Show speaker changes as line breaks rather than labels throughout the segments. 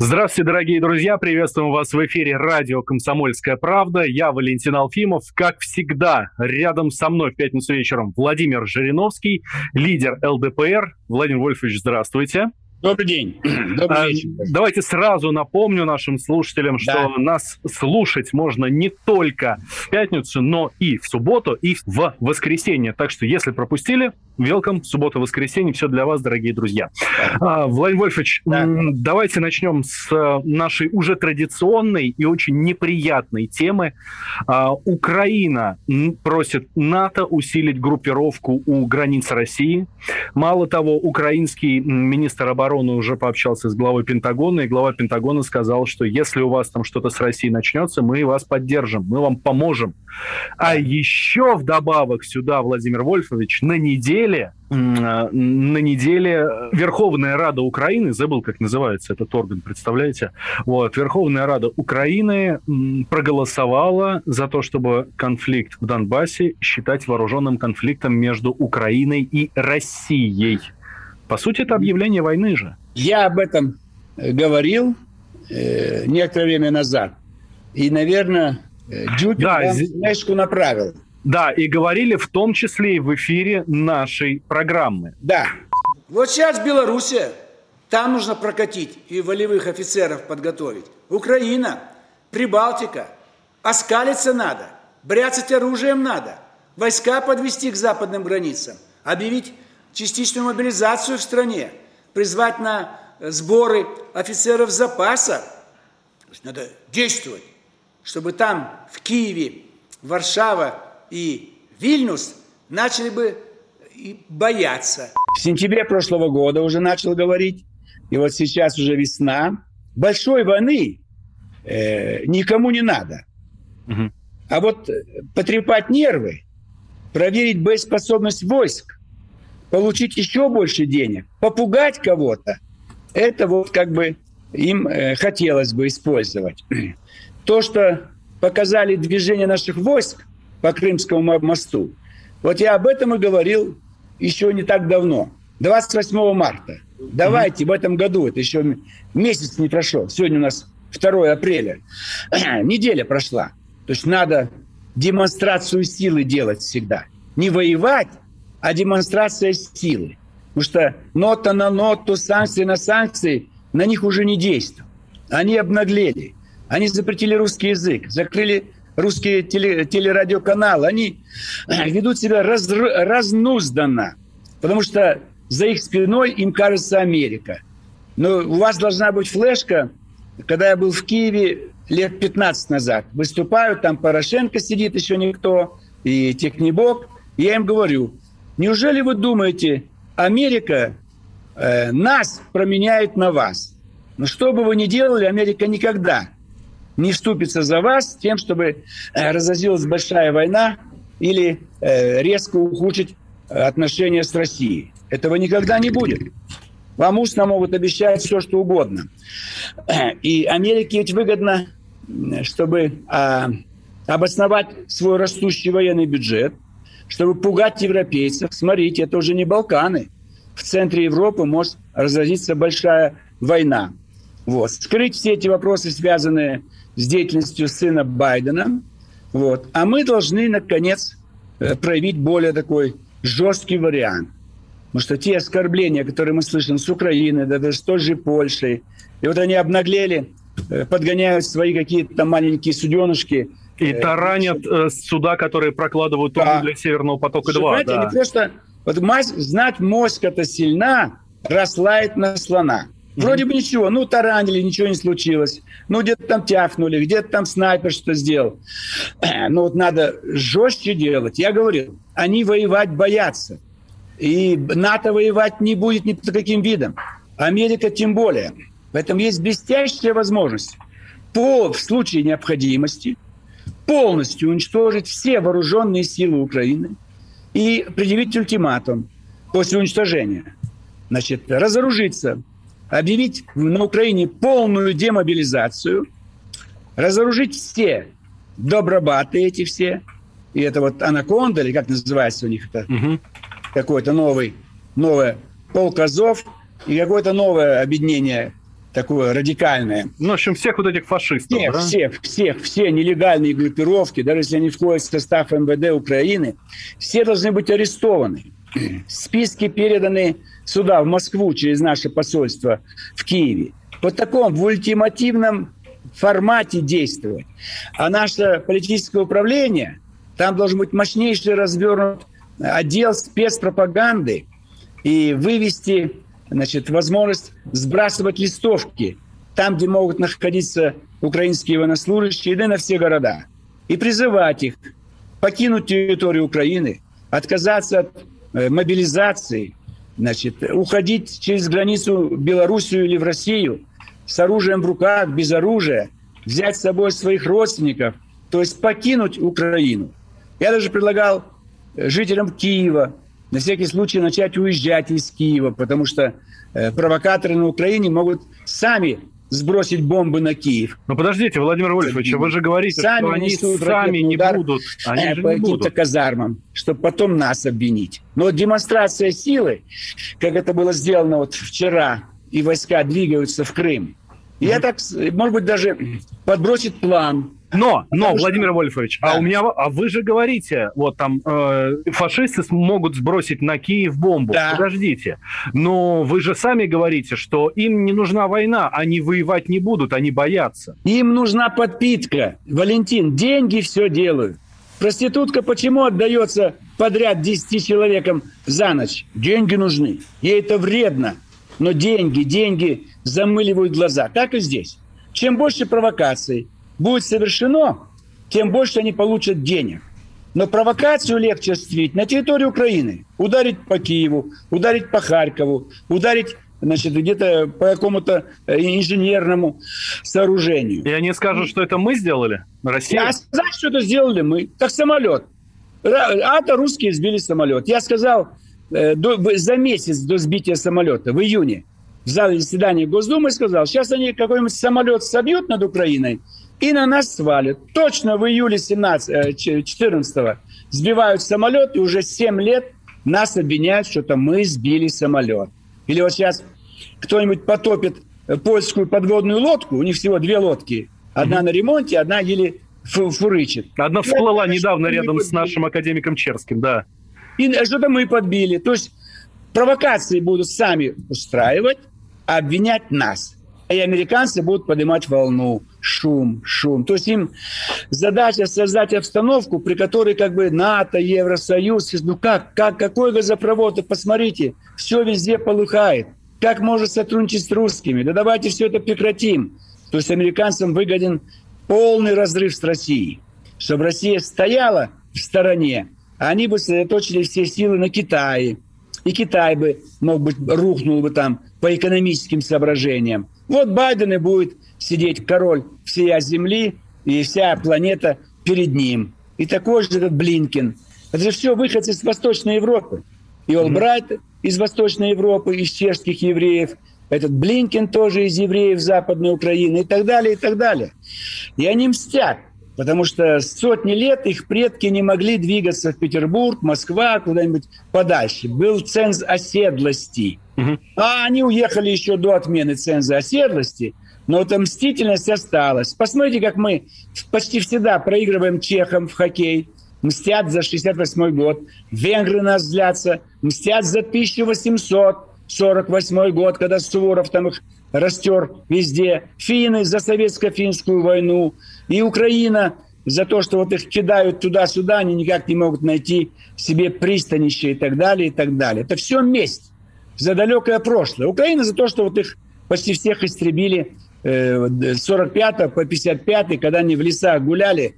Здравствуйте, дорогие друзья! Приветствуем вас в эфире радио «Комсомольская правда». Я Валентин Алфимов. Как всегда, рядом со мной в пятницу вечером Владимир Жириновский, лидер ЛДПР. Владимир Вольфович, здравствуйте.
Добрый день. Добрый
А,
вечер.
Давайте сразу напомню нашим слушателям, что
Да.
нас слушать можно не только в пятницу, но и в субботу, и в воскресенье. Так что, если пропустили, welcome, суббота, воскресенье, все для вас, дорогие друзья. А, Владимир Вольфович,
Да.
давайте начнем с э, нашей уже традиционной и очень неприятной темы. А, Украина просит НАТО усилить группировку у границ России. Мало того, украинский министр обороны уже пообщался с главой Пентагона, и глава Пентагона сказал, что если у вас там что-то с Россией начнется, мы вас поддержим, мы вам поможем. А еще вдобавок сюда, Владимир Вольфович, на неделе, э, на неделе Верховная Рада Украины, забыл, как называется этот орган, представляете? Вот, Верховная Рада Украины проголосовала за то, чтобы конфликт в Донбассе считать вооруженным конфликтом между Украиной и Россией. По сути, это объявление войны же.
Я об этом э, говорил э, некоторое время назад. И, наверное, э, Дюкин
Да,
вам флешку направил.
Да, и говорили в том числе и в эфире нашей программы.
Да.
Вот сейчас Белоруссия, там нужно прокатить и волевых офицеров подготовить. Украина, Прибалтика, оскалиться надо, бряцать оружием надо, войска подвести к западным границам, объявить частичную мобилизацию в стране, призвать на э, сборы офицеров запаса. Надо действовать, чтобы там, в Киеве, Варшава и Вильнюс начали бы и бояться.
В сентябре прошлого года уже начал говорить. И вот сейчас уже весна. Большой войны э, никому не надо.
Мгм.
А вот э, потрепать нервы, проверить боеспособность войск, получить еще больше денег, попугать кого-то, это вот как бы им э, хотелось бы использовать. То, что показали движение наших войск по Крымскому мо- мосту, вот я об этом и говорил еще не так давно, 28 марта. Давайте в этом году, это еще месяц не прошел, сегодня у нас 2 апреля, неделя прошла. То есть надо демонстрацию силы делать всегда. Не воевать, а демонстрация силы. Потому что нота на ноту, санкции на санкции, на них уже не действуют. Они обнаглели. Они запретили русский язык, закрыли русские теле, телерадиоканалы. Они ведут себя раз, разнузданно, потому что за их спиной им кажется Америка. Но у вас должна быть флешка, когда я был в Киеве лет 15 назад. Выступаю, там Порошенко сидит, еще никто, и Технибок. Я им говорю, неужели вы думаете, Америка э, нас променяет на вас? Но что бы вы ни делали, Америка никогда не вступится за вас тем, чтобы э, разразилась большая война или э, резко ухудшить отношения с Россией. Этого никогда не будет. Вам устно могут обещать все, что угодно. И Америке ведь выгодно, чтобы а, обосновать свой растущий военный бюджет, чтобы пугать европейцев. Смотрите, это уже не Балканы. В центре Европы может разразиться большая война. Вот. Скрыть все эти вопросы, связанные с деятельностью сына Байдена. Вот. А мы должны, наконец, э, проявить более такой жесткий вариант. Потому что те оскорбления, которые мы слышим с Украины, да даже с той же Польшей, и вот они обнаглели, э, подгоняют свои какие-то маленькие суденышки.
И
Э,
таранят э, суда, которые прокладывают
Да.
для Северного потока-2.
Понимаете,
да.
они просто... Вот мазь- знать моська-то сильна, раслает на слона. Вроде бы ничего, ну таранили, ничего не случилось. Ну где-то там тяфнули, где-то там снайпер что сделал. Ну вот надо жестче делать. Я говорил, они воевать боятся. И НАТО воевать не будет ни под каким видом. Америка тем более. Поэтому есть блестящая возможность по, в случае необходимости полностью уничтожить все вооруженные силы Украины и предъявить ультиматум после уничтожения. Значит, разоружиться, объявить на Украине полную демобилизацию, разоружить все добробаты эти все, и это вот анаконда, или как называется у них это, угу. какой-то новый, новое полказов и какое-то новое объединение такое радикальное.
Ну, в общем, всех вот этих фашистов,
Всех, да? всех, всех, все нелегальные группировки, даже если они входят в состав МВД Украины, все должны быть арестованы. Списки переданы сюда, в Москву, через наше посольство в Киеве. Вот таком, в ультимативном формате действовать. А наше политическое управление, там должен быть мощнейший развернут отдел спецпропаганды и вывести значит, возможность сбрасывать листовки там, где могут находиться украинские военнослужащие, да и на все города. И призывать их покинуть территорию Украины, отказаться от мобилизации, значит, уходить через границу Белоруссию или в Россию с оружием в руках, без оружия, взять с собой своих родственников, то есть покинуть Украину. Я даже предлагал э, жителям Киева на всякий случай начать уезжать из Киева, потому что э, провокаторы на Украине могут сами сбросить бомбы на Киев.
Но подождите, Владимир Вольфович, вы же говорите, сами что они сами не будут.
Они э, же по каким-то казармам, чтобы потом нас обвинить. Но демонстрация силы, как это было сделано вот вчера, и войска двигаются в Крым, я так, может быть, даже подбросит план,
но, но, Владимир Вольфович, а да. а у меня, а вы же говорите, вот там э, фашисты могут сбросить на Киев бомбу. Да. Подождите, но вы же сами говорите, что им не нужна война, они воевать не будут, они боятся.
Им нужна подпитка, Валентин. Деньги все делают. Проститутка почему отдается подряд 10 человекам за ночь? Деньги нужны. Ей это вредно. Но деньги, деньги замыливают глаза. Так и здесь. Чем больше провокаций, будет совершено, тем больше они получат денег. Но провокацию легче осуществить на территории Украины. Ударить по Киеву, ударить по Харькову, ударить значит, где-то по какому-то э, инженерному сооружению.
И они скажут, что это мы сделали? Россия?
Я сказал, что это сделали мы. Как самолет. А то русские сбили самолет. Я сказал э, до, за месяц до сбития самолета, в июне, в зале заседания Госдумы, сказал, сейчас они какой-нибудь самолет собьют над Украиной, и на нас свалят. Точно в июле 17, 14 э, сбивают самолет, и уже 7 лет нас обвиняют, что это мы сбили самолет. Или вот сейчас кто-нибудь потопит э, польскую подводную лодку, у них всего две лодки, одна mm-hmm. на ремонте, одна еле фурычит.
Одна всплыла Я, недавно рядом с нашим академиком Черским, да.
И что-то мы подбили. То есть провокации будут сами устраивать, а обвинять нас. И американцы будут поднимать волну шум, шум. То есть им задача создать обстановку, при которой как бы НАТО, Евросоюз, ну как, как, какой газопровод, посмотрите, все везде полыхает. Как может сотрудничать с русскими? Да давайте все это прекратим. То есть американцам выгоден полный разрыв с Россией. Чтобы Россия стояла в стороне, а они бы сосредоточили все силы на Китае. И Китай бы, мог быть, рухнул бы там по экономическим соображениям. Вот Байден и будет сидеть король всей земли, и вся планета перед ним. И такой же этот Блинкин. Это же все выходцы из Восточной Европы. И Олбрайт mm-hmm. из Восточной Европы, из чешских евреев. Этот Блинкин тоже из евреев Западной Украины и так далее, и так далее. И они мстят, потому что сотни лет их предки не могли двигаться в Петербург, Москва, куда-нибудь подальше. Был ценз оседлости. А они уехали еще до отмены ценза оседлости – но эта мстительность осталась. Посмотрите, как мы почти всегда проигрываем чехам в хоккей, мстят за 68 год, венгры нас злятся, мстят за 1848 год, когда Суворов там их растер везде, финны за советско-финскую войну, и Украина за то, что вот их кидают туда-сюда, они никак не могут найти себе пристанище и так далее, и так далее. Это все месть за далекое прошлое. Украина за то, что вот их почти всех истребили с 45 по 55, когда они в лесах гуляли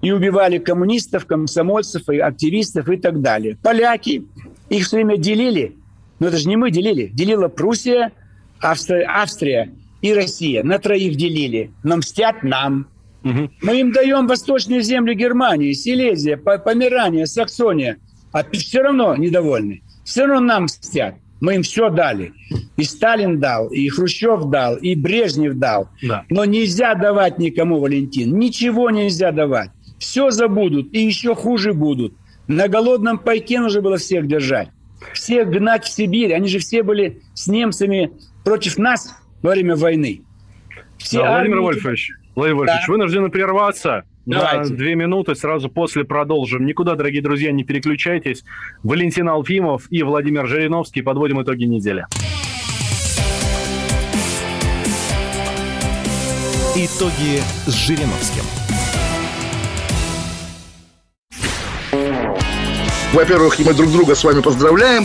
и убивали коммунистов, комсомольцев, и активистов и так далее. Поляки их все время делили. Но это же не мы делили. Делила Пруссия, Австрия, Австрия и Россия на троих делили, но мстят нам. Угу. Мы им даем восточные земли Германии, Силезия, Померания, Саксония, а все равно недовольны. Все равно нам мстят. Мы им все дали. И Сталин дал, и Хрущев дал, и Брежнев дал. Да. Но нельзя давать никому, Валентин. Ничего нельзя давать. Все забудут, и еще хуже будут. На голодном пайке нужно было всех держать. Всех гнать в Сибирь. Они же все были с немцами против нас во время войны.
Все да, Владимир армии... Вольфович, Владимир Вольфович, да. вынуждены прерваться. Давайте. На две минуты сразу после продолжим. Никуда, дорогие друзья, не переключайтесь. Валентин Алфимов и Владимир Жириновский. Подводим итоги недели.
Итоги с Жириновским.
Во-первых, мы друг друга с вами поздравляем.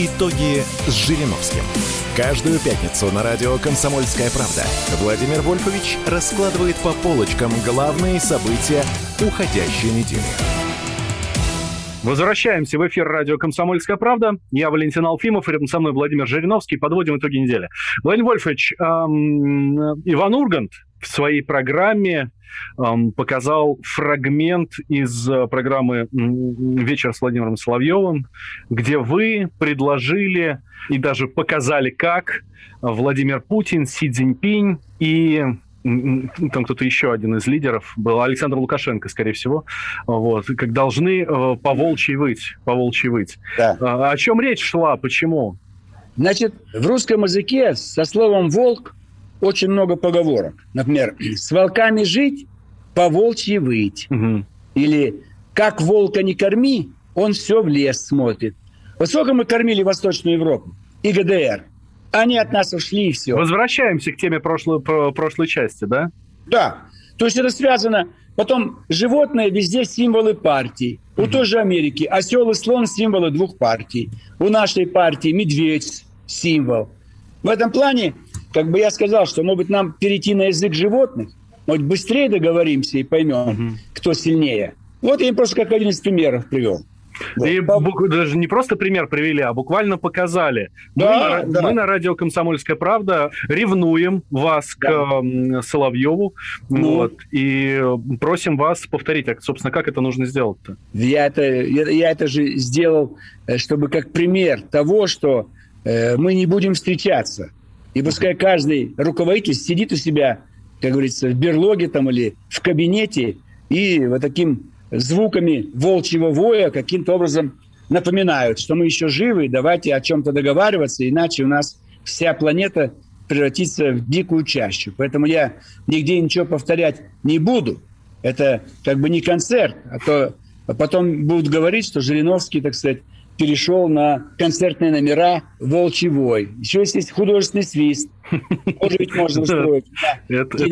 Итоги с Жириновским. Каждую пятницу на радио «Комсомольская правда» Владимир Вольфович раскладывает по полочкам главные события уходящей недели.
Возвращаемся в эфир радио «Комсомольская правда». Я Валентин Алфимов, рядом со мной Владимир Жириновский. Подводим итоги недели. Владимир Вольфович, эм, Иван Ургант в своей программе показал фрагмент из э, программы «Вечер с Владимиром Соловьевым», где вы предложили и даже показали, как Владимир Путин, Си Цзиньпинь и там кто-то еще один из лидеров был, Александр Лукашенко, скорее всего, вот, как должны э, по волчьи выть, по волчьи выть. Да. А, о чем речь шла, почему?
Значит, в русском языке со словом «волк» очень много поговорок. Например, «с волками жить, по волчьи выть». Угу. Или «как волка не корми, он все в лес смотрит». Вот сколько мы кормили Восточную Европу и ГДР? Они от нас ушли и все.
Возвращаемся к теме прошлой, прошлой части, да?
Да. То есть это связано... Потом животные везде символы партий. У той же Америки осел и слон символы двух партий. У нашей партии медведь символ. В этом плане как бы я сказал, что, может быть, нам перейти на язык животных, может, быстрее договоримся и поймем, угу. кто сильнее. Вот я им просто как один из примеров привел.
И вот. даже не просто пример привели, а буквально показали. Да, мы, на, да. мы на радио «Комсомольская правда» ревнуем вас да. к Соловьеву ну. вот, и просим вас повторить, а, собственно, как это нужно сделать-то?
Я это, я, я это же сделал, э, чтобы как пример того, что э, мы не будем встречаться. И пускай каждый руководитель сидит у себя, как говорится, в берлоге там или в кабинете и вот таким звуками волчьего воя каким-то образом напоминают, что мы еще живы, давайте о чем-то договариваться, иначе у нас вся планета превратится в дикую чащу. Поэтому я нигде ничего повторять не буду. Это как бы не концерт, а то потом будут говорить, что Жириновский, так сказать, перешел на концертные номера «Волчий вой». Еще есть художественный свист. Тоже ведь можно устроить.
Это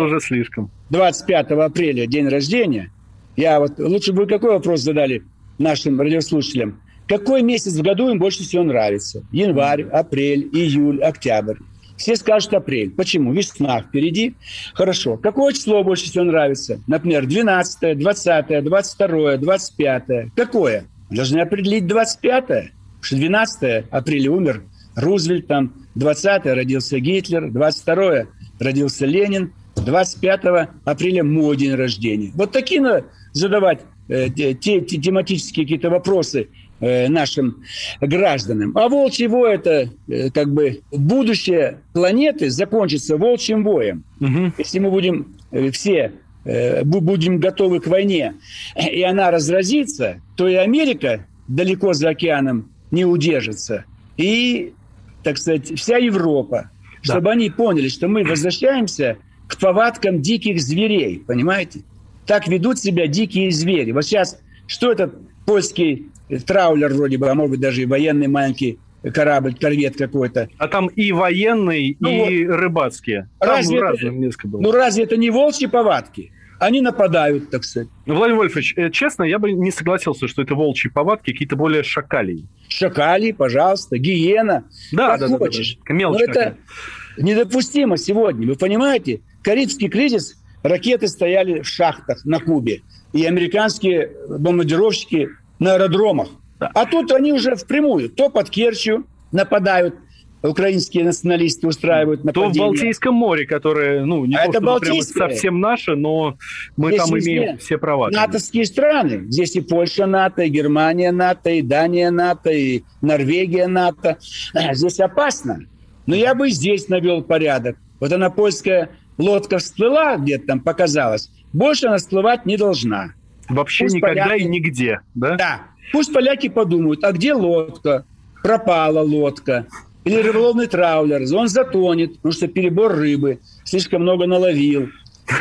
уже слишком.
25 апреля, день рождения. Я вот лучше бы какой вопрос задали нашим радиослушателям. Какой месяц в году им больше всего нравится? Январь, апрель, июль, октябрь. Все скажут апрель. Почему? Весна впереди. Хорошо. Какое число больше всего нравится? Например, 12, 20, 22, 25. Какое? Должны определить 25-е. Что 12 апреля умер Рузвельт, там 20 родился Гитлер, 22 родился Ленин, 25 апреля мой день рождения. Вот такие надо задавать э, те, те, тематические какие-то вопросы э, нашим гражданам. А волчий вой – это э, как бы будущее планеты закончится волчьим воем. Угу. Если мы будем э, все Э, будем готовы к войне, и она разразится, то и Америка далеко за океаном не удержится. И, так сказать, вся Европа, да. чтобы они поняли, что мы возвращаемся к повадкам диких зверей, понимаете? Так ведут себя дикие звери. Вот сейчас что этот польский траулер вроде бы, а может быть даже и военный маленький корабль, корвет какой-то.
А там и военный, ну, и вот. рыбацкие. Там
разве разные это, несколько было. Ну разве это не волчьи повадки? Они нападают, так сказать.
Ну, Владимир Вольфович, э, честно, я бы не согласился, что это волчьи повадки, какие-то более шакалии.
Шакали, пожалуйста, гиена. Да, как да, хочешь. Да, да. Мелочь Но это недопустимо сегодня. Вы понимаете? Карибский кризис, ракеты стояли в шахтах на Кубе, и американские бомбардировщики на аэродромах. А тут они уже впрямую, то под Керчью нападают, украинские националисты устраивают нападения.
То в Балтийском море, которое, ну, не а то, это что совсем наше, но мы Здесь там имеем все права.
НАТОские страны. Здесь и Польша НАТО, и Германия НАТО, и Дания НАТО, и Норвегия НАТО. Здесь опасно. Но я бы здесь навел порядок. Вот она, польская лодка всплыла где-то там, показалась. Больше она всплывать не должна.
Вообще Пусть никогда поляки... и нигде, да?
Да. Пусть поляки подумают, а где лодка? Пропала лодка. Или рыболовный траулер. Он затонет, потому что перебор рыбы. Слишком много наловил.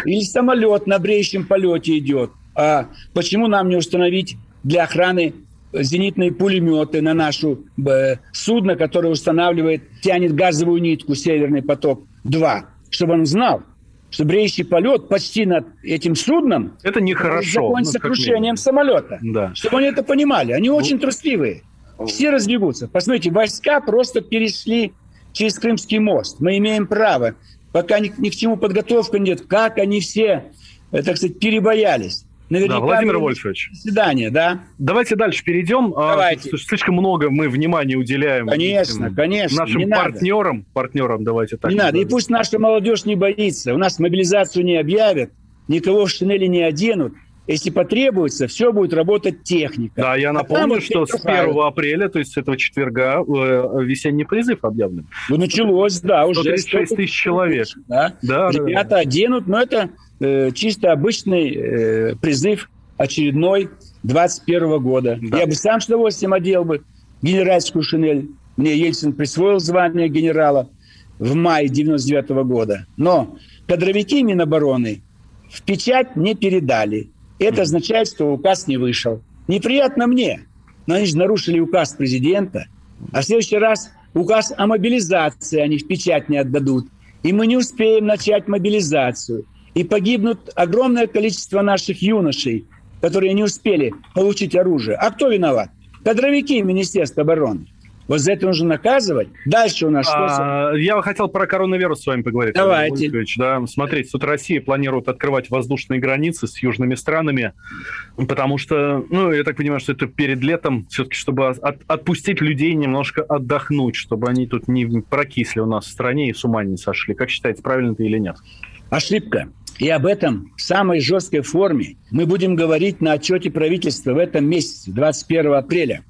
Или самолет на бреющем полете идет. А почему нам не установить для охраны зенитные пулеметы на нашу э, судно, которое устанавливает, тянет газовую нитку «Северный поток-2», чтобы он знал, что бреющий полет почти над этим судном
это нехорошо.
закончится ну, крушением самолета. Да. Чтобы они это понимали. Они ну, очень трусливые. Все разбегутся. Посмотрите, войска просто перешли через Крымский мост. Мы имеем право. Пока ни, ни к чему подготовка нет. Как они все, э, так сказать, перебоялись.
Наверняка да, Владимир Вольфович.
Свидание, да.
Давайте дальше перейдем. А, давайте. Слишком много мы внимания уделяем
конечно, этим, конечно,
нашим партнерам. Надо. Партнерам, давайте так.
Не надо. И пусть наша молодежь не боится. У нас мобилизацию не объявят, никого в шинели не оденут. Если потребуется, все будет работать техника.
Да, я а напомню, а что с 1 апреля, то есть с этого четверга, э, весенний призыв объявлен.
Ну, началось, да, уже.
136 тысяч человек.
Да? Да, Ребята да, да. оденут, но это э, чисто обычный э, призыв очередной 21 года. Да. Я бы сам с удовольствием одел бы генеральскую шинель. Мне Ельцин присвоил звание генерала в мае 99 года. Но кадровики Минобороны в печать не передали. Это означает, что указ не вышел. Неприятно мне, но они же нарушили указ президента. А в следующий раз указ о мобилизации они в печать не отдадут. И мы не успеем начать мобилизацию. И погибнут огромное количество наших юношей, которые не успели получить оружие. А кто виноват? Кадровики Министерства обороны. Вот за это нужно наказывать. Дальше у нас
что? А, я хотел про коронавирус с вами поговорить.
Давайте.
Да, смотрите, тут Россия планирует открывать воздушные границы с южными странами, потому что, ну, я так понимаю, что это перед летом, все-таки, чтобы от, отпустить людей немножко отдохнуть, чтобы они тут не прокисли у нас в стране и с ума не сошли. Как считаете, правильно это или нет?
Ошибка. И об этом в самой жесткой форме мы будем говорить на отчете правительства в этом месяце, 21 апреля.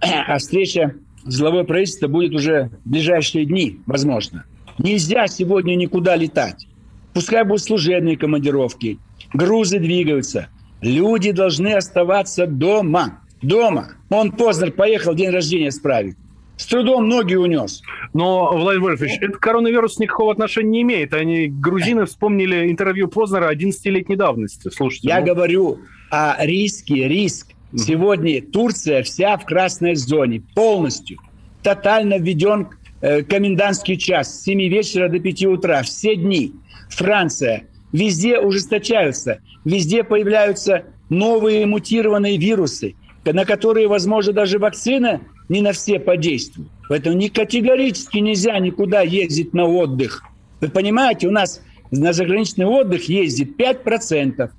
А встреча Зловое правительство будет уже в ближайшие дни, возможно. Нельзя сегодня никуда летать. Пускай будут служебные командировки, грузы двигаются. Люди должны оставаться дома. Дома. Он Познер поехал день рождения справить. С трудом ноги унес.
Но, Владимир Вольфович, это коронавирус никакого отношения не имеет. Они, грузины, вспомнили интервью Познера 11-летней давности. Слушайте.
Я ну... говорю о риске, риск Сегодня Турция вся в красной зоне, полностью. Тотально введен э, комендантский час с 7 вечера до 5 утра, все дни. Франция. Везде ужесточаются, везде появляются новые мутированные вирусы, на которые, возможно, даже вакцина не на все подействует. Поэтому не категорически нельзя никуда ездить на отдых. Вы понимаете, у нас на заграничный отдых ездит 5%.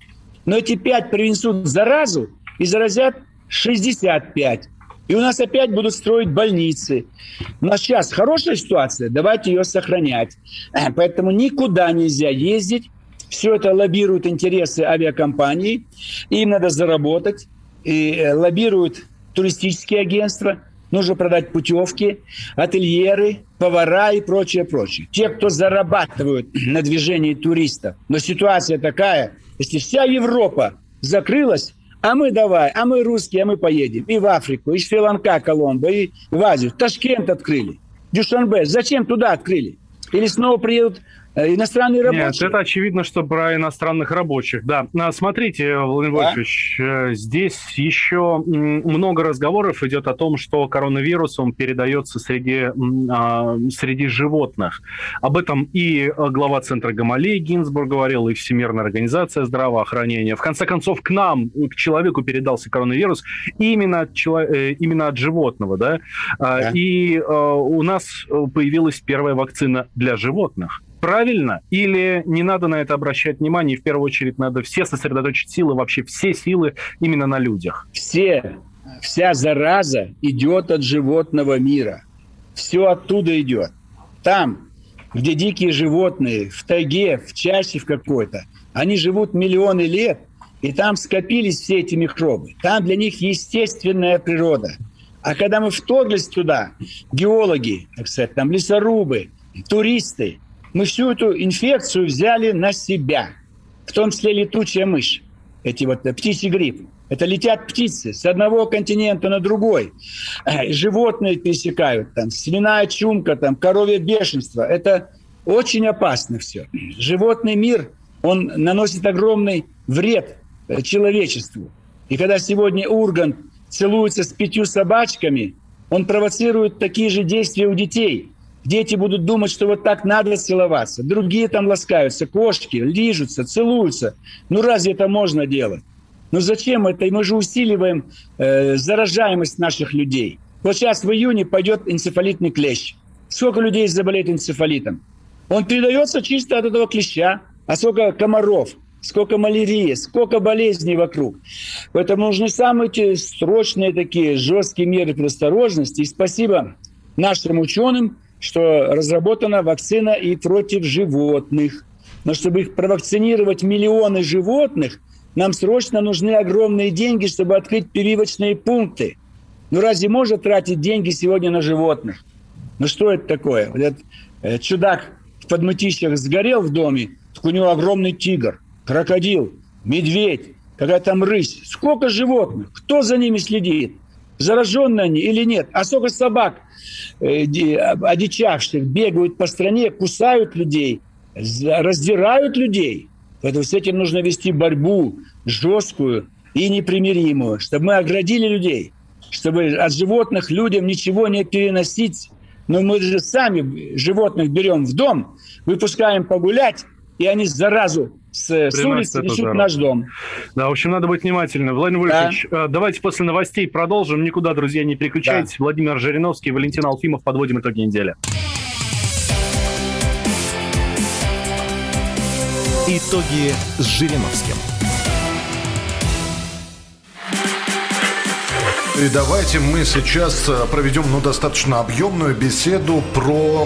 Но эти 5 принесут заразу и заразят 65. И у нас опять будут строить больницы. У нас сейчас хорошая ситуация, давайте ее сохранять. Поэтому никуда нельзя ездить. Все это лоббируют интересы авиакомпаний. Им надо заработать. И э, лоббируют туристические агентства. Нужно продать путевки, ательеры, повара и прочее, прочее. Те, кто зарабатывают на движении туристов. Но ситуация такая, если вся Европа закрылась, а мы давай, а мы русские, а мы поедем и в Африку, и Шри-Ланка, Коломбо, и в Азию. Ташкент открыли. Дюшанбе. Зачем туда открыли? Или снова приедут иностранные рабочие. Нет,
это очевидно, что про иностранных рабочих. Да, а, смотрите, Владимир да? Вольфович, э, здесь еще много разговоров идет о том, что коронавирус он передается среди, а, среди животных. Об этом и глава Центра Гамалей Гинзбург говорил, и Всемирная организация здравоохранения. В конце концов, к нам, к человеку передался коронавирус именно от, именно от животного, да? А, да. И у нас появилась первая вакцина для животных. Правильно? Или не надо на это обращать внимание, и в первую очередь надо все сосредоточить силы, вообще все силы именно на людях?
Все. Вся зараза идет от животного мира. Все оттуда идет. Там, где дикие животные, в тайге, в чаще в какой-то, они живут миллионы лет, и там скопились все эти микробы. Там для них естественная природа – а когда мы вторглись туда, геологи, так сказать, там лесорубы, туристы, мы всю эту инфекцию взяли на себя. В том числе летучая мышь, эти вот э, птичий грипп. Это летят птицы с одного континента на другой. Э, животные пересекают, там, свиная чумка, там, коровье бешенство. Это очень опасно все. Животный мир, он наносит огромный вред э, человечеству. И когда сегодня Ургант целуется с пятью собачками, он провоцирует такие же действия у детей. Дети будут думать, что вот так надо целоваться. Другие там ласкаются, кошки, лижутся, целуются. Ну разве это можно делать? Ну зачем это? И мы же усиливаем э, заражаемость наших людей. Вот сейчас в июне пойдет энцефалитный клещ. Сколько людей заболеет энцефалитом? Он передается чисто от этого клеща. А сколько комаров? сколько малярии, сколько болезней вокруг. Поэтому нужны самые эти срочные такие жесткие меры предосторожности. И спасибо нашим ученым, что разработана вакцина и против животных. Но чтобы их провакцинировать миллионы животных, нам срочно нужны огромные деньги, чтобы открыть прививочные пункты. Ну разве можно тратить деньги сегодня на животных? Ну что это такое? Вот этот э, чудак в подмытищах сгорел в доме, так у него огромный тигр – крокодил, медведь, какая там рысь. Сколько животных? Кто за ними следит? Зараженные они или нет? А сколько собак э, одичавших бегают по стране, кусают людей, раздирают людей. Поэтому с этим нужно вести борьбу жесткую и непримиримую, чтобы мы оградили людей, чтобы от животных людям ничего не переносить. Но мы же сами животных берем в дом, выпускаем погулять, и они заразу с, с улицы несут наш дом.
Да, в общем, надо быть внимательным. Владимир Вольфович, да. Э, давайте после новостей продолжим. Никуда, друзья, не переключайтесь. Да. Владимир Жириновский, Валентин Алфимов. Подводим итоги недели.
Итоги с Жириновским.
И давайте мы сейчас э, проведем ну, достаточно объемную беседу про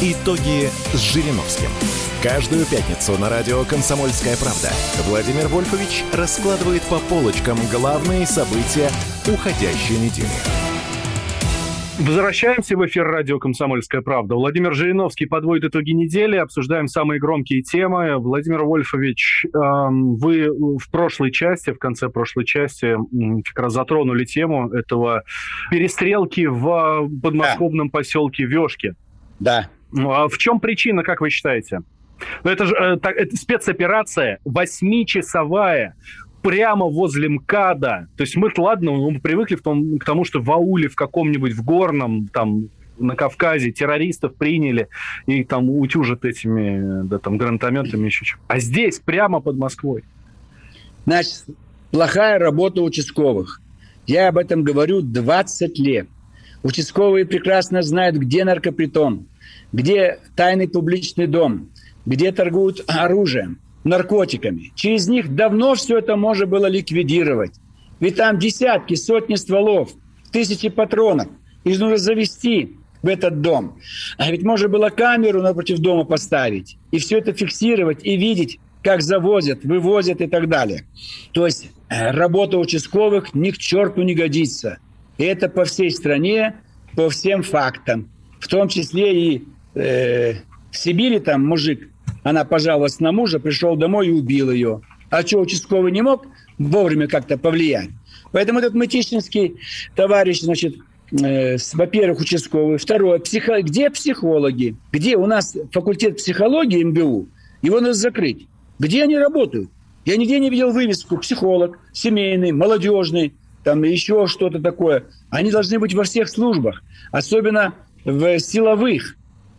Итоги с Жириновским. Каждую пятницу на радио «Комсомольская правда» Владимир Вольфович раскладывает по полочкам главные события уходящей недели.
Возвращаемся в эфир радио «Комсомольская правда». Владимир Жириновский подводит итоги недели, обсуждаем самые громкие темы. Владимир Вольфович, эм, вы в прошлой части, в конце прошлой части как раз затронули тему этого перестрелки в подмосковном да. поселке Вешки.
Да.
Ну, а в чем причина, как вы считаете? Ну, это же э, это спецоперация восьмичасовая прямо возле МКАДа. То есть мы, ладно, мы привыкли в том, к тому, что в ауле в каком-нибудь, в горном, там, на Кавказе террористов приняли и там утюжат этими, да, там, гранатометами еще что А здесь, прямо под Москвой.
Значит, плохая работа участковых. Я об этом говорю 20 лет. Участковые прекрасно знают, где наркопритон, где тайный публичный дом, где торгуют оружием, наркотиками. Через них давно все это можно было ликвидировать. Ведь там десятки, сотни стволов, тысячи патронов. Их нужно завести, в этот дом. А ведь можно было камеру напротив дома поставить и все это фиксировать и видеть, как завозят, вывозят и так далее. То есть э, работа участковых ни к черту не годится. И это по всей стране, по всем фактам. В том числе и э, в Сибири там мужик, она пожаловалась на мужа, пришел домой и убил ее. А что, участковый не мог вовремя как-то повлиять? Поэтому этот мытищинский товарищ, значит, э, во-первых, участковый. Второе, психо... где психологи? Где у нас факультет психологии МГУ? Его надо закрыть. Где они работают? Я нигде не видел вывеску психолог, семейный, молодежный, там еще что-то такое. Они должны быть во всех службах, особенно в силовых.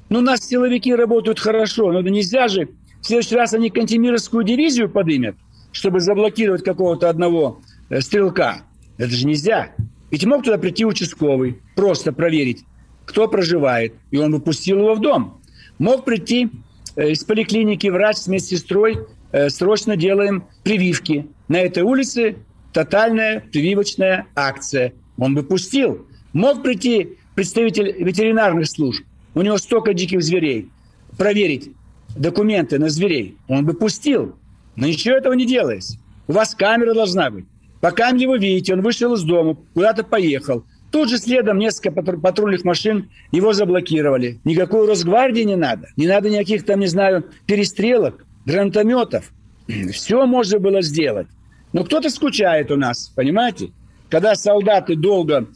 Ну, у нас силовики работают хорошо, но нельзя же. В следующий раз они Кантемировскую дивизию подымят, чтобы заблокировать какого-то одного э, стрелка. Это же нельзя. Ведь мог туда прийти участковый, просто проверить, кто проживает, и он выпустил его в дом. Мог прийти э, из поликлиники врач с медсестрой, э, срочно делаем прививки. На этой улице тотальная прививочная акция. Он бы пустил. Мог прийти представитель ветеринарных служб, у него столько диких зверей, проверить документы на зверей, он бы пустил. Но ничего этого не делается. У вас камера должна быть. Пока его видите, он вышел из дома, куда-то поехал. Тут же следом несколько патрульных машин его заблокировали. Никакой Росгвардии не надо. Не надо никаких там, не знаю, перестрелок, гранатометов. Все можно было сделать. Но кто-то скучает у нас, понимаете? Когда солдаты долго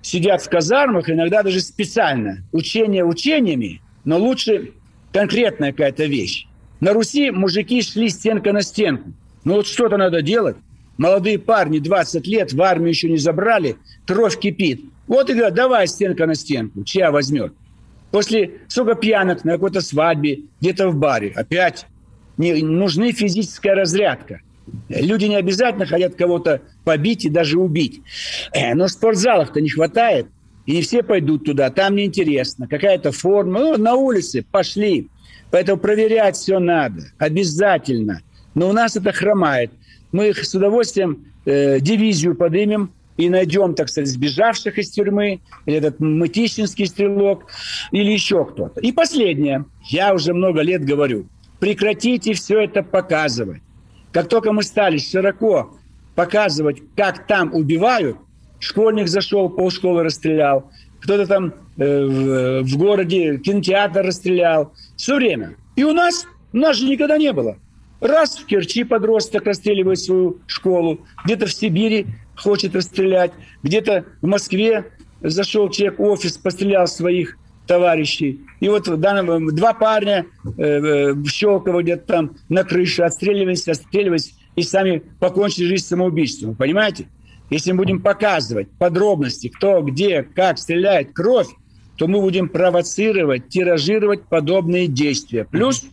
сидят в казармах, иногда даже специально, учения учениями, но лучше конкретная какая-то вещь. На Руси мужики шли стенка на стенку. Ну вот что-то надо делать. Молодые парни, 20 лет, в армию еще не забрали, кровь кипит. Вот и говорят, давай стенка на стенку, чья возьмет. После сколько пьянок на какой-то свадьбе, где-то в баре. Опять не, нужны физическая разрядка. Люди не обязательно хотят кого-то побить и даже убить. Э, но в спортзалах-то не хватает. И не все пойдут туда, там неинтересно. Какая-то форма. Ну, на улице пошли. Поэтому проверять все надо. Обязательно. Но у нас это хромает. Мы их с удовольствием э, дивизию поднимем и найдем, так сказать, сбежавших из тюрьмы, или этот мытищинский стрелок, или еще кто-то. И последнее. Я уже много лет говорю. Прекратите все это показывать. Как только мы стали широко показывать, как там убивают, школьник зашел, полшколы расстрелял, кто-то там э, в, в городе кинотеатр расстрелял. Все время. И у нас, у нас же никогда не было. Раз в Керчи подросток расстреливает свою школу, где-то в Сибири хочет расстрелять, где-то в Москве зашел человек в офис, пострелял своих товарищей. И вот два парня э, э, в Щелково где-то там на крыше отстреливались, отстреливались и сами покончили жизнь самоубийством. Понимаете? Если мы будем показывать подробности, кто, где, как стреляет кровь, то мы будем провоцировать, тиражировать подобные действия. Плюс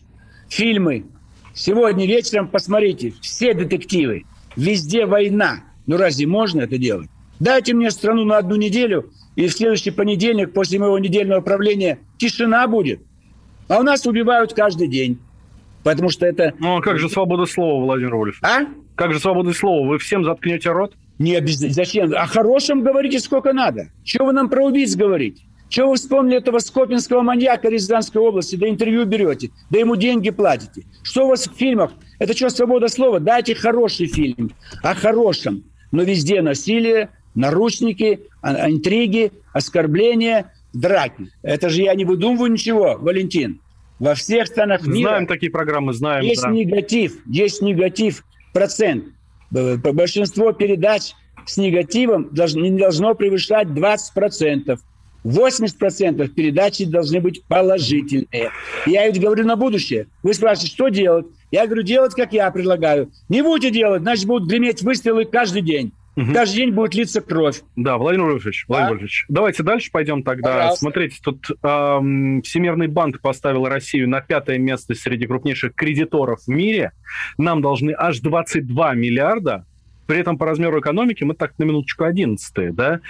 фильмы. Сегодня вечером посмотрите, все детективы, везде война. Ну разве можно это делать? Дайте мне страну на одну неделю, и в следующий понедельник после моего недельного правления тишина будет. А у нас убивают каждый день. Потому что это...
Ну, а как же свобода слова, Владимир Вольфович? А? Как же свобода слова? Вы всем заткнете рот?
Не обязательно. Зачем? О хорошем говорите сколько надо. Чего вы нам про убийц говорите? Чего вы вспомнили этого скопинского маньяка Рязанской области, да интервью берете, да ему деньги платите? Что у вас в фильмах? Это что, свобода слова? Дайте хороший фильм о хорошем. Но везде насилие, наручники, а, а, интриги, оскорбления, драки. Это же я не выдумываю ничего, Валентин. Во всех странах мира...
Знаем такие программы, знаем.
Есть да. негатив, есть негатив, процент. Большинство передач с негативом не должно превышать 20%. 80% передачи должны быть положительные. Я ведь говорю на будущее. Вы спрашиваете, что делать? Я говорю, делать, как я предлагаю. Не будете делать, значит, будут греметь выстрелы каждый день. Угу. Каждый день будет литься кровь.
Да, Владимир Вольфович, Владимир а? Вольфович, давайте дальше пойдем тогда. Пожалуйста. Смотрите, тут эм, Всемирный банк поставил Россию на пятое место среди крупнейших кредиторов в мире. Нам должны аж 22 миллиарда при этом по размеру экономики мы так на минуточку 11 да?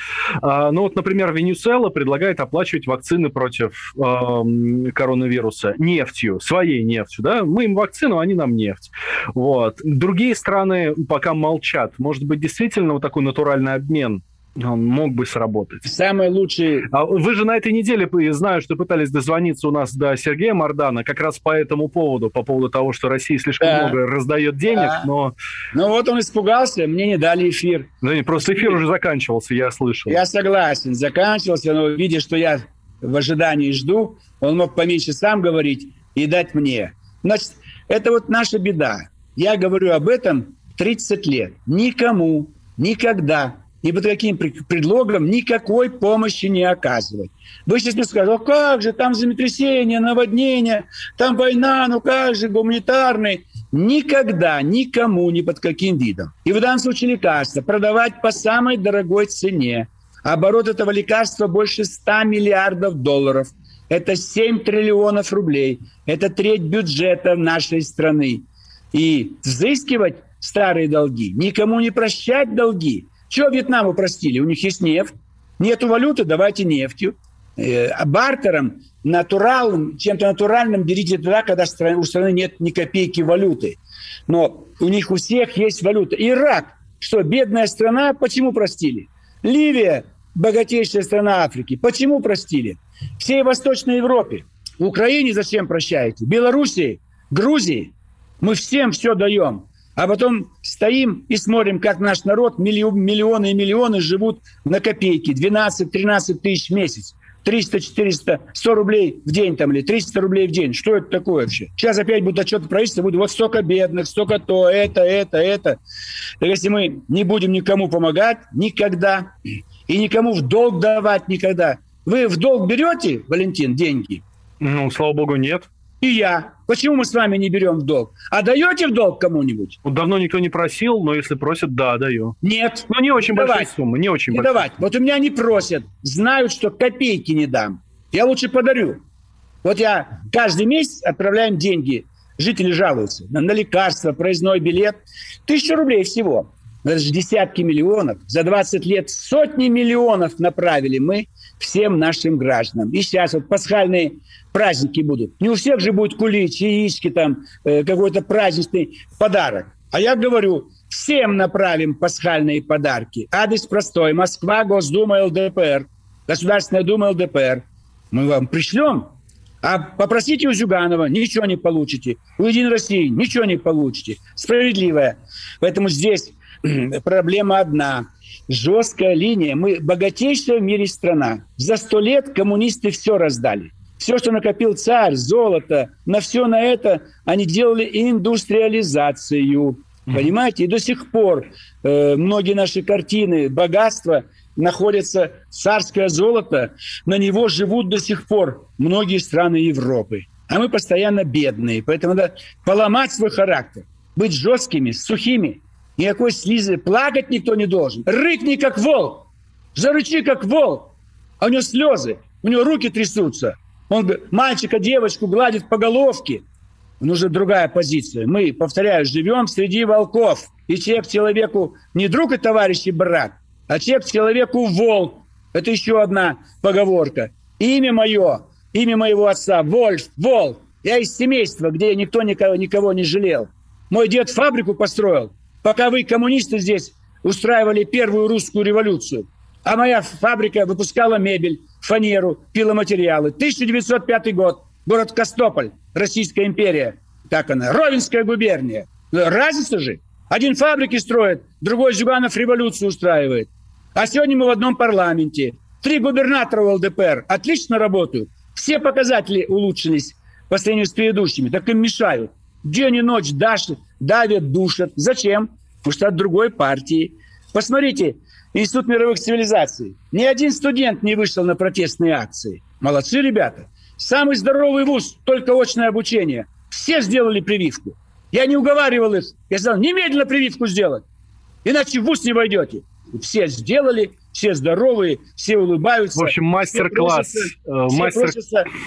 А, ну вот, например, Венесуэла предлагает оплачивать вакцины против э, коронавируса нефтью, своей нефтью, да? Мы им вакцину, они нам нефть. Вот. Другие страны пока молчат. Может быть, действительно вот такой натуральный обмен Он мог бы сработать.
Самый лучший...
А вы же на этой неделе, знаю, что пытались дозвониться у нас до Сергея Мардана как раз по этому поводу, по поводу того, что Россия слишком да. много раздает денег, да. но...
Ну вот он испугался, мне не дали эфир.
Да нет, просто эфир уже заканчивался, я слышал.
Я согласен, заканчивался, но видя, что я в ожидании жду, он мог поменьше сам говорить и дать мне. Значит, это вот наша беда. Я говорю об этом 30 лет. Никому, никогда ни под каким предлогом никакой помощи не оказывать. Вы сейчас мне скажете, а как же, там землетрясение, наводнение, там война, ну как же, гуманитарный. Никогда, никому, ни под каким видом. И в данном случае лекарства продавать по самой дорогой цене. Оборот этого лекарства больше 100 миллиардов долларов. Это 7 триллионов рублей. Это треть бюджета нашей страны. И взыскивать старые долги, никому не прощать долги – чего Вьетнаму простили? У них есть нефть. Нету валюты, давайте нефтью. Э, а бартером, натуральным, чем-то натуральным берите туда, когда у страны нет ни копейки валюты. Но у них у всех есть валюта. Ирак, что, бедная страна, почему простили? Ливия, богатейшая страна Африки, почему простили? Всей Восточной Европе. Украине зачем прощаете? Белоруссии, Грузии. Мы всем все даем а потом стоим и смотрим, как наш народ, миллионы и миллионы живут на копейки, 12-13 тысяч в месяц. 300, 400, 100 рублей в день там или 300 рублей в день. Что это такое вообще? Сейчас опять будут отчеты правительства, будет вот столько бедных, столько то, это, это, это. Так если мы не будем никому помогать никогда и никому в долг давать никогда. Вы в долг берете, Валентин, деньги?
Ну, слава богу, нет
и я. Почему мы с вами не берем в долг? А даете в долг кому-нибудь?
Вот давно никто не просил, но если просят, да, даю.
Нет.
Ну, не очень не большая давать. сумма, не очень
не
большая.
давать. Вот у меня не просят, знают, что копейки не дам. Я лучше подарю. Вот я каждый месяц отправляем деньги. Жители жалуются на, на лекарства, проездной билет. Тысячу рублей всего. Это же десятки миллионов. За 20 лет сотни миллионов направили мы всем нашим гражданам. И сейчас вот пасхальные праздники будут. Не у всех же будет кулич, яички, там, э, какой-то праздничный подарок. А я говорю, всем направим пасхальные подарки. Адрес простой. Москва, Госдума, ЛДПР. Государственная Дума, ЛДПР. Мы вам пришлем. А попросите у Зюганова, ничего не получите. У Единой России ничего не получите. Справедливая. Поэтому здесь проблема одна. Жесткая линия. Мы богатейшая в мире страна. За сто лет коммунисты все раздали. Все, что накопил царь, золото, на все на это они делали индустриализацию. Понимаете? И до сих пор э, многие наши картины, богатства находятся, царское золото, на него живут до сих пор многие страны Европы. А мы постоянно бедные. Поэтому надо поломать свой характер, быть жесткими, сухими. Никакой слизы. Плакать никто не должен. Рыкни, как волк. Зарычи, как волк. А у него слезы. У него руки трясутся. Он мальчика, девочку гладит по головке. Нужна другая позиция. Мы, повторяю, живем среди волков. И человек человеку не друг и товарищ и брат, а человек человеку волк. Это еще одна поговорка. Имя мое, имя моего отца, Вольф, волк. Я из семейства, где никто никого, никого не жалел. Мой дед фабрику построил, пока вы, коммунисты, здесь устраивали первую русскую революцию. А моя фабрика выпускала мебель, фанеру, пиломатериалы. 1905 год. Город Костополь, Российская империя. Так она. Ровенская губерния. Разница же. Один фабрики строит, другой Зюганов революцию устраивает. А сегодня мы в одном парламенте. Три губернатора ЛДПР отлично работают. Все показатели улучшились по сравнению с предыдущими. Так им мешают. День и ночь дашь, давят, душат. Зачем? Потому что от другой партии. Посмотрите, Институт мировых цивилизаций. Ни один студент не вышел на протестные акции. Молодцы ребята. Самый здоровый вуз, только очное обучение. Все сделали прививку. Я не уговаривал их. Я сказал, немедленно прививку сделать. Иначе в вуз не войдете. Все сделали, все здоровые, все улыбаются.
В общем, мастер-класс. Все,
все мастер...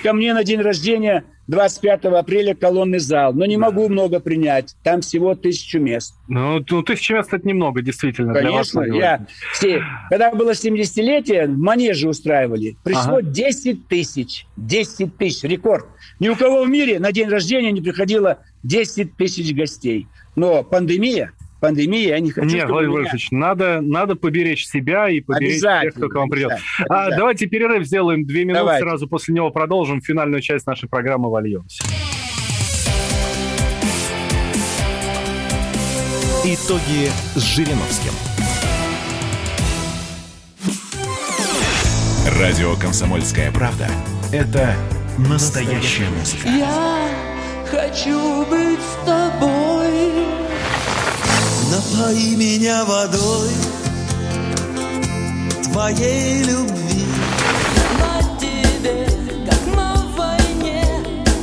ко мне на день рождения 25 апреля колонный зал. Но не да. могу много принять. Там всего тысячу мест.
Ну, ну тысячу мест это немного, действительно.
Конечно. Для вас, я все, когда было 70-летие, манежи устраивали. Пришло ага. 10 тысяч. 10 тысяч. Рекорд. Ни у кого в мире на день рождения не приходило 10 тысяч гостей. Но пандемия, пандемия, я не хочу...
Нет, Владимир меня... Владимирович, надо, надо поберечь себя и поберечь тех, кто к вам придет. А, давайте перерыв сделаем две минуты, давайте. сразу после него продолжим финальную часть нашей программы «Вольемся».
Итоги с Жириновским. Радио «Комсомольская правда» — это настоящая музыка.
Я хочу быть с тобой. Напои меня водой твоей любви. На тебе, как на войне,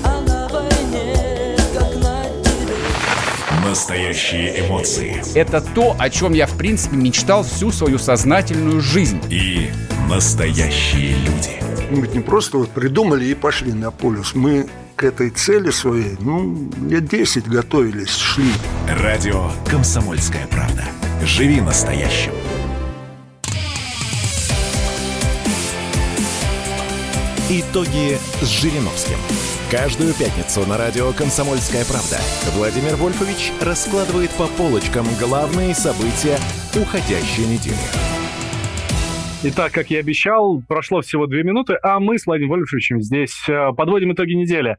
а на войне, как на тебе.
Настоящие эмоции.
Это то, о чем я, в принципе, мечтал всю свою сознательную жизнь.
И настоящие люди.
Мы не просто вот придумали и пошли на полюс. Мы к этой цели своей, ну, лет 10 готовились, шли.
Радио «Комсомольская правда». Живи настоящим. Итоги с Жириновским. Каждую пятницу на радио «Комсомольская правда» Владимир Вольфович раскладывает по полочкам главные события уходящей недели.
Итак, как я обещал, прошло всего две минуты, а мы с Владимиром Вольфовичем здесь э, подводим итоги недели.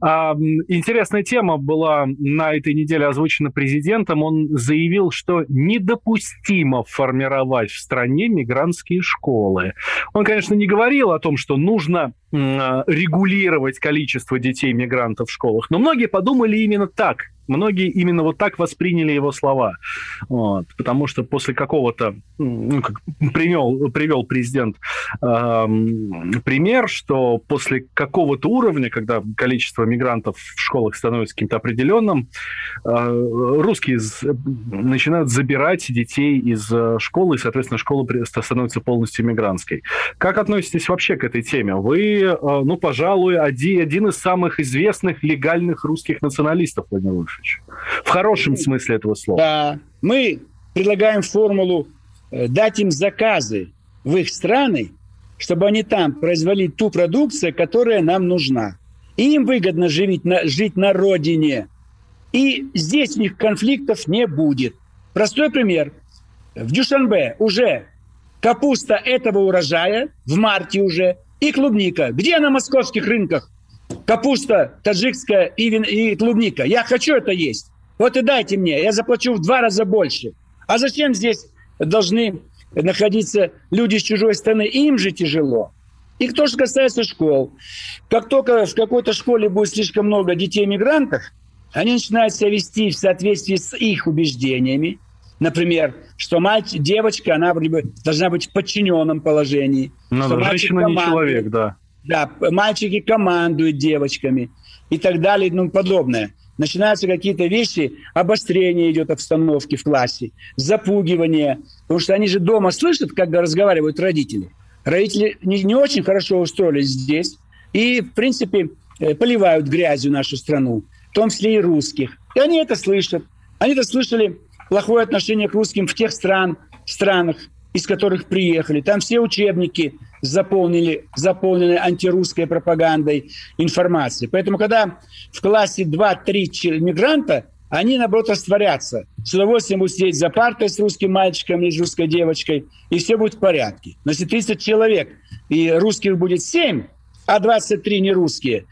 А, интересная тема была на этой неделе озвучена президентом. Он заявил, что недопустимо формировать в стране мигрантские школы. Он, конечно, не говорил о том, что нужно регулировать количество детей-мигрантов в школах, но многие подумали именно так – Многие именно вот так восприняли его слова. Вот, потому что после какого-то, ну, как привел, привел президент э, пример, что после какого-то уровня, когда количество мигрантов в школах становится каким-то определенным, э, русские начинают забирать детей из э, школы, и, соответственно, школа становится полностью мигрантской. Как относитесь вообще к этой теме? Вы, э, ну, пожалуй, один, один из самых известных легальных русских националистов, Владимир Владимирович. Иванович. В хорошем смысле этого слова.
Да. Мы предлагаем формулу э, дать им заказы в их страны, чтобы они там производили ту продукцию, которая нам нужна. И им выгодно жить на, жить на родине. И здесь у них конфликтов не будет. Простой пример. В Дюшанбе уже капуста этого урожая, в марте уже, и клубника. Где на московских рынках? капуста таджикская и, вин, и клубника. Я хочу это есть. Вот и дайте мне, я заплачу в два раза больше. А зачем здесь должны находиться люди с чужой страны? Им же тяжело. И кто же касается школ. Как только в какой-то школе будет слишком много детей-мигрантов, они начинают себя вести в соответствии с их убеждениями. Например, что мать, девочка, она должна быть в подчиненном положении.
Но женщина не человек, да.
Да, мальчики командуют девочками и так далее и тому подобное. Начинаются какие-то вещи, обострение идет обстановки в классе, запугивание. Потому что они же дома слышат, как разговаривают родители. Родители не, не очень хорошо устроились здесь и, в принципе, э, поливают грязью нашу страну, в том числе и русских. И они это слышат. Они это слышали плохое отношение к русским в тех стран, странах, из которых приехали. Там все учебники заполнили, заполнены антирусской пропагандой информации. Поэтому, когда в классе 2-3 мигранта, они, наоборот, растворятся. С удовольствием будут сидеть за партой с русским мальчиком или с русской девочкой, и все будет в порядке. Но если 30 человек, и русских будет 7, а 23 не русские,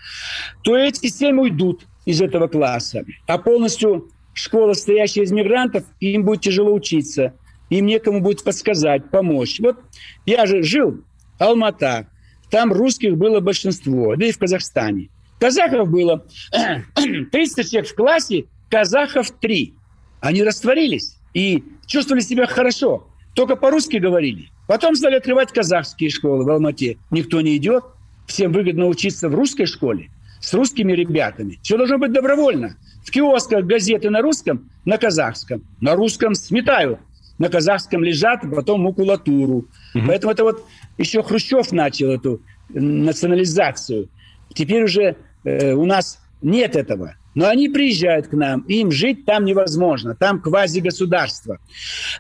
то эти 7 уйдут из этого класса. А полностью школа, состоящая из мигрантов, им будет тяжело учиться – им некому будет подсказать, помочь. Вот я же жил Алмата, там русских было большинство, да и в Казахстане. Казахов было 300 человек в классе, казахов 3. Они растворились и чувствовали себя хорошо. Только по-русски говорили. Потом стали открывать казахские школы в Алмате. Никто не идет. Всем выгодно учиться в русской школе с русскими ребятами. Все должно быть добровольно. В киосках газеты на русском, на казахском. На русском сметают на казахском лежат, потом макулатуру. Угу. Поэтому это вот еще Хрущев начал эту национализацию. Теперь уже э, у нас нет этого. Но они приезжают к нам, им жить там невозможно, там квази-государство.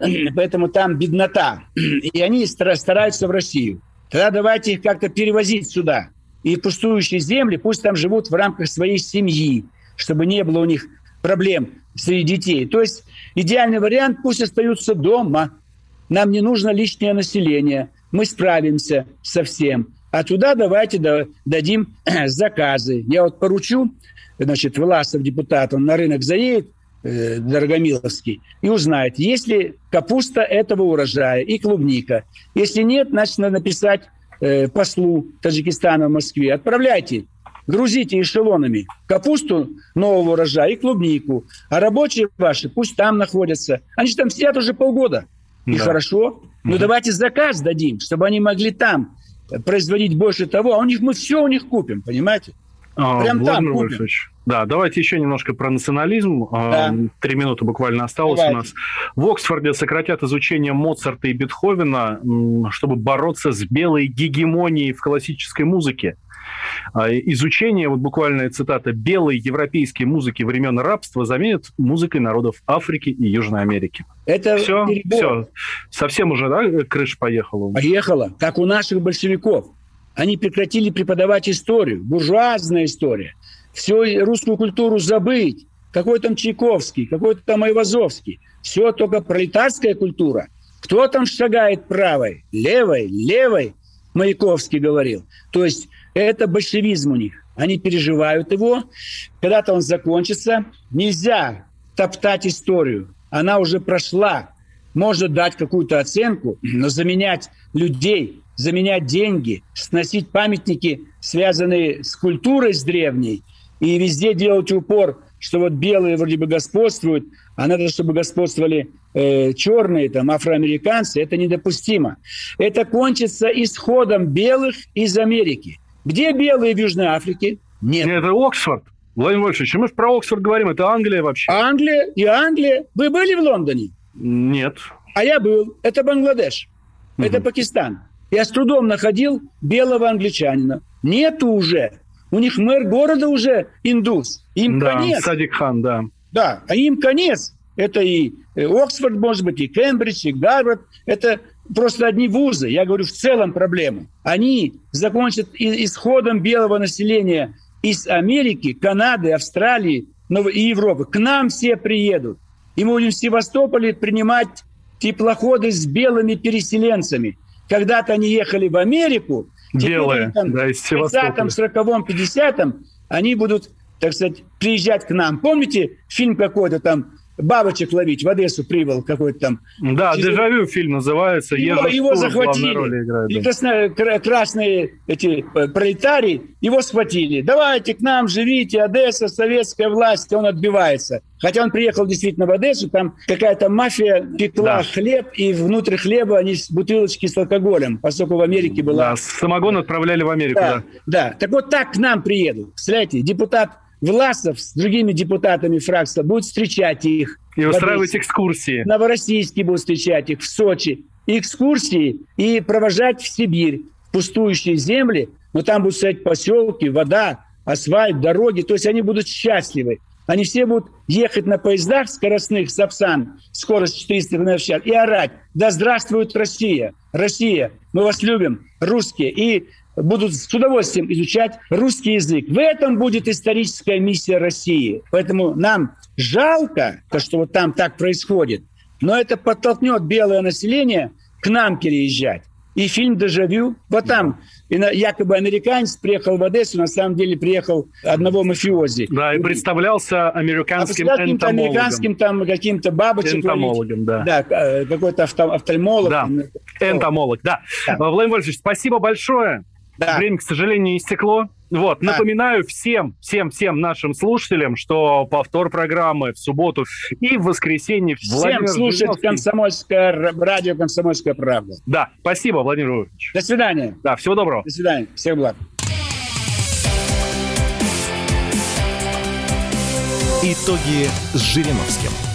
Поэтому там беднота. И они стараются в Россию. Тогда давайте их как-то перевозить сюда. И пустующие земли пусть там живут в рамках своей семьи, чтобы не было у них проблем среди детей. То есть идеальный вариант пусть остаются дома. Нам не нужно лишнее население. Мы справимся со всем. А туда давайте да- дадим заказы. Я вот поручу, значит, Власов, депутат, он на рынок заедет, э, Дорогомиловский, и узнает, есть ли капуста этого урожая и клубника. Если нет, значит, надо написать э, послу Таджикистана в Москве. Отправляйте, грузите эшелонами капусту нового урожая и клубнику. А рабочие ваши пусть там находятся. Они же там сидят уже полгода. И
Да.
хорошо. Но давайте заказ дадим, чтобы они могли там производить больше того. А у них мы все у них купим, понимаете?
А,
Прям там
Владимир
купим.
Вольфович, да, давайте еще немножко про национализм. А,
Да.
Три минуты буквально осталось
Давайте.
у нас. В Оксфорде сократят изучение Моцарта и Бетховена, чтобы бороться с белой гегемонией в классической музыке. А, Изучение, вот буквальная цитата, белой европейской музыки времен рабства заменят музыкой народов Африки и Южной Америки.
Это
Все,
перебор.
все. Совсем уже, да, крыша поехала?
Поехала, как у наших большевиков. Они прекратили преподавать историю, буржуазная история. Всю русскую культуру забыть. Какой там Чайковский, какой там Айвазовский. Все только пролетарская культура. Кто там шагает правой, левой, левой, Маяковский говорил. То есть это большевизм у них. Они переживают его. Когда-то он закончится. Нельзя топтать историю. Она уже прошла. Можно дать какую-то оценку, но заменять людей, заменять деньги, сносить памятники, связанные с культурой, с древней, и везде делать упор, что вот белые вроде бы господствуют, а надо, чтобы господствовали э, черные, там, афроамериканцы, это недопустимо. Это кончится исходом белых из Америки. Где белые в Южной Африке? Нет.
Это Оксфорд. Владимир Вольфович, мы же про Оксфорд говорим, это Англия вообще.
Англия и Англия. Вы были в Лондоне?
Нет.
А я был. Это Бангладеш. Это Пакистан. Я с трудом находил белого англичанина. Нету уже. У них мэр города уже индус. Им
да,
конец.
Садик Хан, да.
Да, а им конец. Это и э, Оксфорд, может быть, и Кембридж, и Гарвард. Это просто одни вузы. Я говорю, в целом проблема. Они закончат исходом белого населения из Америки, Канады, Австралии и Европы. К нам все приедут. И мы будем в Севастополе принимать теплоходы с белыми переселенцами. Когда-то они ехали в Америку.
Белые,
там
да, из
в 30-м,
Севастополя.
40-м, 50-м они будут, так сказать, приезжать к нам. Помните фильм какой-то там «Бабочек ловить» в Одессу прибыл какой-то там.
Да,
Через-
«Дежавю» фильм называется.
Его, его захватили.
роли играет,
И
да.
красно- кра- красные эти э, пролетарии его схватили. Давайте к нам, живите, Одесса, советская власть. Он отбивается. Хотя он приехал действительно в Одессу, там какая-то мафия пекла
Да.
хлеб, и внутрь хлеба они с бутылочки с алкоголем, поскольку в Америке была...
Да, самогон отправляли в Америку, да.
Да, да. Так вот так к нам приедут. Представляете, депутат Власов с другими депутатами фракции будет встречать их.
И устраивать экскурсии.
Новороссийский будет встречать их в Сочи. Экскурсии и провожать в Сибирь, в пустующие земли. Но там будут стоять поселки, вода, асфальт, дороги. То есть они будут счастливы. Они все будут ехать на поездах скоростных Сапсан, скорость 400 км в час, и орать. Да здравствует Россия! Россия! Мы вас любим, русские! И будут с удовольствием изучать русский язык. В этом будет историческая миссия России. Поэтому нам жалко, то, что вот там так происходит, но это подтолкнет белое население к нам переезжать. И фильм «Дежавю», вот там и якобы американец приехал в Одессу, на самом деле приехал одного мафиози.
Да, и представлялся
А
американским
представляете, каким-то американским там каким-то бабочек
Энтомологом, да.
Да, э, какой-то офтальмолог.
Да, энтомолог, да.
Да.
Владимир Вольфович, спасибо большое.
Да.
Время, к сожалению, истекло. Вот,
Да.
напоминаю всем, всем, всем нашим слушателям, что повтор программы в субботу и в воскресенье.
Всем
Владимир
слушать
Жириновский.
комсомольское радио «Комсомольская правда».
Да, спасибо, Владимир Вольфович.
До свидания.
Да, всего доброго.
До свидания. Всех благ.
Итоги с Жириновским.